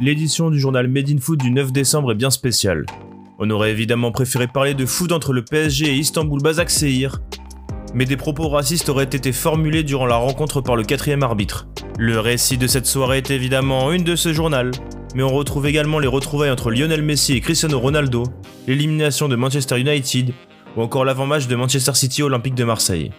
l'édition du journal Made in Foot du 9 décembre est bien spéciale. On aurait évidemment préféré parler de foot entre le PSG et Istanbul Basaksehir, mais des propos racistes auraient été formulés durant la rencontre par le quatrième arbitre. Le récit de cette soirée est évidemment une de ce journal, mais on retrouve également les retrouvailles entre Lionel Messi et Cristiano Ronaldo, l'élimination de Manchester United, ou encore l'avant-match de Manchester City Olympique de Marseille.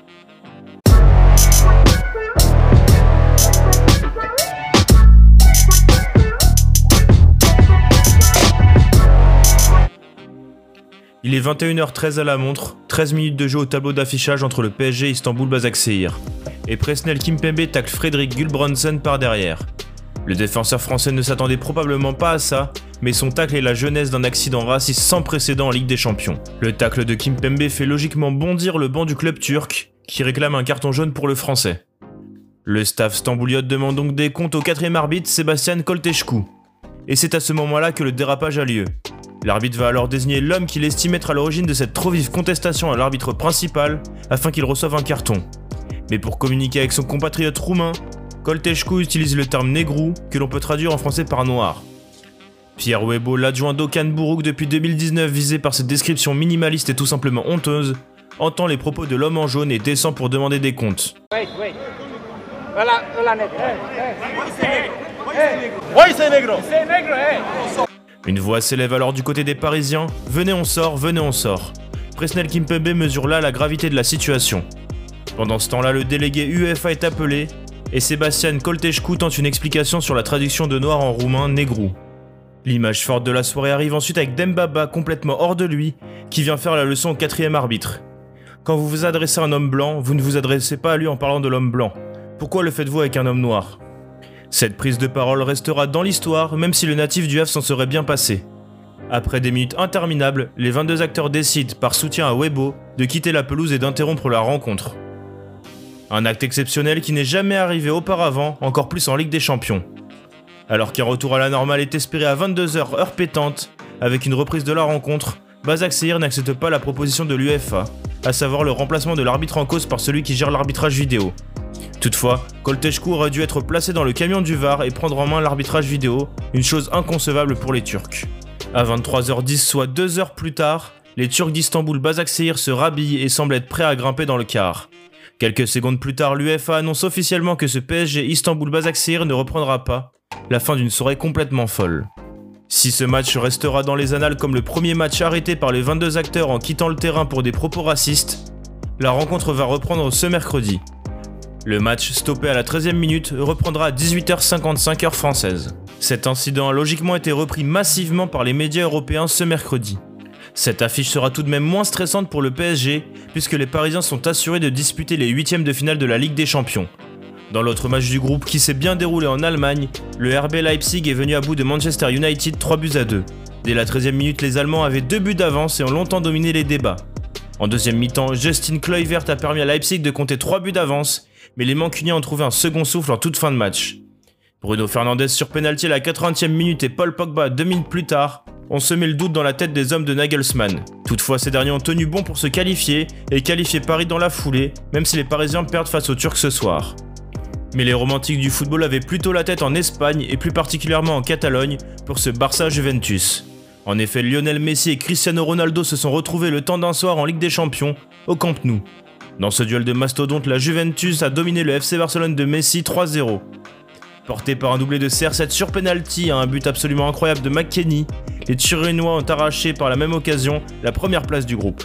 Il est 21h13 à la montre, 13 minutes de jeu au tableau d'affichage entre le PSG Istanbul Basaksehir. Et Presnel Kimpembe tacle Frédéric Gulbransen par derrière. Le défenseur français ne s'attendait probablement pas à ça, mais son tacle est la jeunesse d'un accident raciste sans précédent en Ligue des Champions. Le tacle de Kimpembe fait logiquement bondir le banc du club turc, qui réclame un carton jaune pour le français. Le staff stambouliote demande donc des comptes au quatrième arbitre Sébastien Kolteschkou. Et c'est à ce moment-là que le dérapage a lieu. L'arbitre va alors désigner l'homme qu'il estime être à l'origine de cette trop vive contestation à l'arbitre principal afin qu'il reçoive un carton. Mais pour communiquer avec son compatriote roumain, Kolteschkou utilise le terme négrou que l'on peut traduire en français par noir. Pierre Webo, l'adjoint d'Okan Bourouk depuis 2019 visé par cette description minimaliste et tout simplement honteuse, entend les propos de l'homme en jaune et descend pour demander des comptes. Une voix s'élève alors du côté des Parisiens. Venez, on sort, venez, on sort. Presnel Kimpembe mesure là la gravité de la situation. Pendant ce temps-là, le délégué UEFA est appelé et Sébastien Kolteschkou tente une explication sur la traduction de noir en roumain négrou. L'image forte de la soirée arrive ensuite avec Dembaba complètement hors de lui qui vient faire la leçon au quatrième arbitre. Quand vous vous adressez à un homme blanc, vous ne vous adressez pas à lui en parlant de l'homme blanc. Pourquoi le faites-vous avec un homme noir? Cette prise de parole restera dans l'histoire, même si le natif du Havre s'en serait bien passé. Après des minutes interminables, les 22 acteurs décident, par soutien à Webo, de quitter la pelouse et d'interrompre la rencontre. Un acte exceptionnel qui n'est jamais arrivé auparavant, encore plus en Ligue des Champions. Alors qu'un retour à la normale est espéré à 22h heure pétante, avec une reprise de la rencontre, Bazak Seir n'accepte pas la proposition de l'UEFA, à savoir le remplacement de l'arbitre en cause par celui qui gère l'arbitrage vidéo. Toutefois, Kolteschkou aurait dû être placé dans le camion du VAR et prendre en main l'arbitrage vidéo, une chose inconcevable pour les Turcs. À 23h10, soit deux heures plus tard, les Turcs d'Istanbul Basaksehir se rhabillent et semblent être prêts à grimper dans le car. Quelques secondes plus tard, l'UEFA annonce officiellement que ce PSG Istanbul Basaksehir ne reprendra pas, la fin d'une soirée complètement folle. Si ce match restera dans les annales comme le premier match arrêté par les 22 acteurs en quittant le terrain pour des propos racistes, la rencontre va reprendre ce mercredi. Le match, stoppé à la 13e minute, reprendra à 18h55 heure française. Cet incident a logiquement été repris massivement par les médias européens ce mercredi. Cette affiche sera tout de même moins stressante pour le PSG, puisque les Parisiens sont assurés de disputer les huitièmes de finale de la Ligue des Champions. Dans l'autre match du groupe qui s'est bien déroulé en Allemagne, le RB Leipzig est venu à bout de Manchester United 3 buts à 2. Dès la 13e minute, les Allemands avaient deux buts d'avance et ont longtemps dominé les débats. En deuxième mi-temps, Justin Kluivert a permis à Leipzig de compter 3 buts d'avance mais les Mancuniens ont trouvé un second souffle en toute fin de match. Bruno Fernandes sur pénalty à la 80e minute et Paul Pogba deux minutes plus tard ont semé le doute dans la tête des hommes de Nagelsmann. Toutefois, ces derniers ont tenu bon pour se qualifier et qualifier Paris dans la foulée, même si les Parisiens perdent face aux Turcs ce soir. Mais les romantiques du football avaient plutôt la tête en Espagne et plus particulièrement en Catalogne pour ce Barça Juventus. En effet, Lionel Messi et Cristiano Ronaldo se sont retrouvés le temps d'un soir en Ligue des Champions au Camp Nou. Dans ce duel de mastodontes, la Juventus a dominé le FC Barcelone de Messi 3-0. Porté par un doublé de CR7 sur penalty à un but absolument incroyable de McKenny, les Turinois ont arraché par la même occasion la première place du groupe.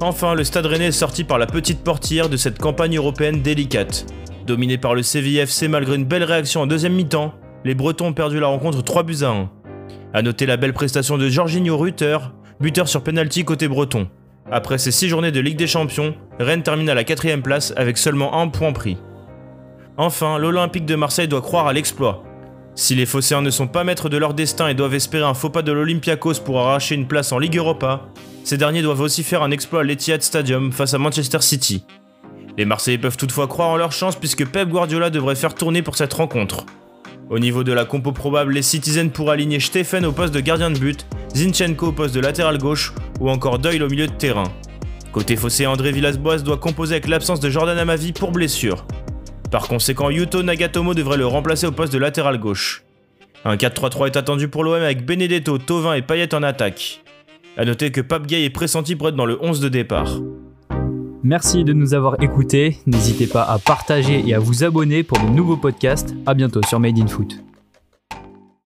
Enfin, le Stade Rennais est sorti par la petite portière de cette campagne européenne délicate. Dominé par le CVFC malgré une belle réaction en deuxième mi-temps, les Bretons ont perdu la rencontre 3 buts à 1. A noter la belle prestation de Jorginho Rutter, buteur sur penalty côté breton. Après ces 6 journées de Ligue des Champions, Rennes termine à la quatrième place avec seulement un point pris. Enfin, l'Olympique de Marseille doit croire à l'exploit. Si les Phocéens ne sont pas maîtres de leur destin et doivent espérer un faux pas de l'Olympiakos pour arracher une place en Ligue Europa, ces derniers doivent aussi faire un exploit à l'Etihad Stadium face à Manchester City. Les Marseillais peuvent toutefois croire en leur chance puisque Pep Guardiola devrait faire tourner pour cette rencontre. Au niveau de la compo probable, les Citizens pourraient aligner Stephen au poste de gardien de but, Zinchenko au poste de latéral gauche ou encore Doyle au milieu de terrain. Côté fossé, André Villas-Boas doit composer avec l'absence de Jordan Amavi pour blessure. Par conséquent, Yuto Nagatomo devrait le remplacer au poste de latéral gauche. Un 4-3-3 est attendu pour l'OM avec Benedetto, Tovin et Payet en attaque. A noter que Pape Gay est pressenti pour être dans le 11 de départ. Merci de nous avoir écoutés. N'hésitez pas à partager et à vous abonner pour de nouveaux podcasts. A bientôt sur Made in Foot.